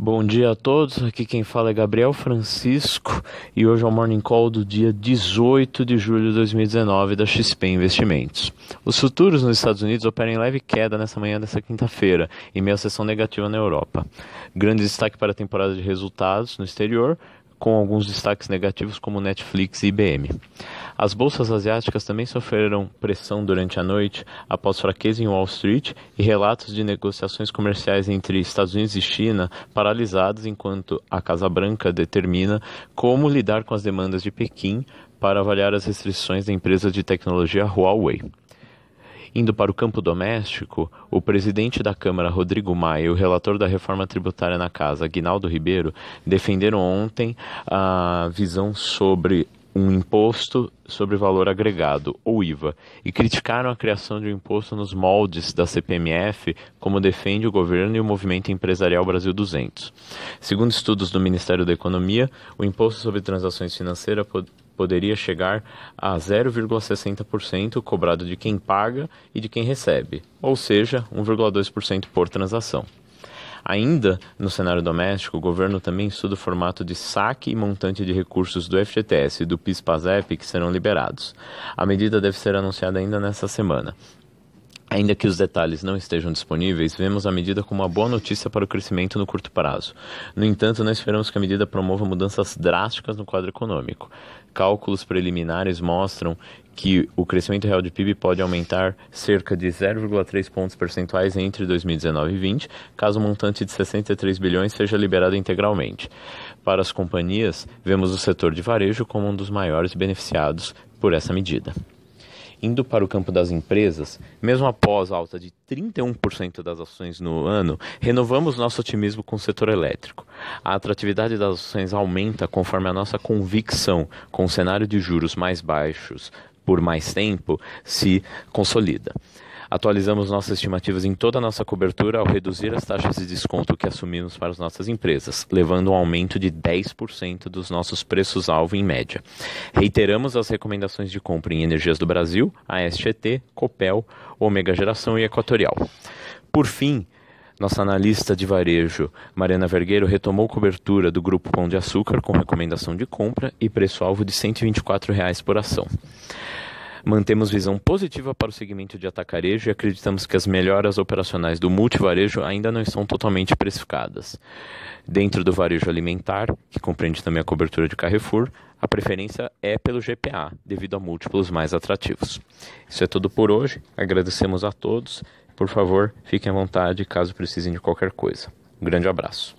Bom dia a todos, aqui quem fala é Gabriel Francisco e hoje é o Morning Call do dia 18 de julho de 2019 da XP Investimentos. Os futuros nos Estados Unidos operam em leve queda nessa manhã dessa quinta-feira, em meio à sessão negativa na Europa. Grande destaque para a temporada de resultados no exterior, com alguns destaques negativos como Netflix e IBM. As bolsas asiáticas também sofreram pressão durante a noite após fraqueza em Wall Street e relatos de negociações comerciais entre Estados Unidos e China paralisadas enquanto a Casa Branca determina como lidar com as demandas de Pequim para avaliar as restrições da empresa de tecnologia Huawei. Indo para o campo doméstico, o presidente da Câmara, Rodrigo Maia, e o relator da reforma tributária na Casa, Guinaldo Ribeiro, defenderam ontem a visão sobre um imposto sobre valor agregado, ou IVA, e criticaram a criação de um imposto nos moldes da CPMF, como defende o governo e o movimento empresarial Brasil 200. Segundo estudos do Ministério da Economia, o imposto sobre transações financeiras poderia chegar a 0,60% cobrado de quem paga e de quem recebe, ou seja, 1,2% por transação. Ainda no cenário doméstico, o governo também estuda o formato de saque e montante de recursos do FGTS e do PIS-PASEP que serão liberados. A medida deve ser anunciada ainda nesta semana. Ainda que os detalhes não estejam disponíveis, vemos a medida como uma boa notícia para o crescimento no curto prazo. No entanto, não esperamos que a medida promova mudanças drásticas no quadro econômico. Cálculos preliminares mostram que o crescimento real de PIB pode aumentar cerca de 0,3 pontos percentuais entre 2019 e 2020, caso o montante de 63 bilhões seja liberado integralmente. Para as companhias, vemos o setor de varejo como um dos maiores beneficiados por essa medida. Indo para o campo das empresas, mesmo após a alta de 31% das ações no ano, renovamos nosso otimismo com o setor elétrico. A atratividade das ações aumenta conforme a nossa convicção com o cenário de juros mais baixos por mais tempo se consolida. Atualizamos nossas estimativas em toda a nossa cobertura ao reduzir as taxas de desconto que assumimos para as nossas empresas, levando um aumento de 10% dos nossos preços-alvo em média. Reiteramos as recomendações de compra em Energias do Brasil, ASGT, Copel, Omega Geração e Equatorial. Por fim, nossa analista de varejo, Mariana Vergueiro, retomou cobertura do Grupo Pão de Açúcar com recomendação de compra e preço-alvo de 124 reais por ação. Mantemos visão positiva para o segmento de atacarejo e acreditamos que as melhoras operacionais do multivarejo ainda não estão totalmente precificadas. Dentro do varejo alimentar, que compreende também a cobertura de Carrefour, a preferência é pelo GPA, devido a múltiplos mais atrativos. Isso é tudo por hoje. Agradecemos a todos. Por favor, fiquem à vontade caso precisem de qualquer coisa. Um grande abraço.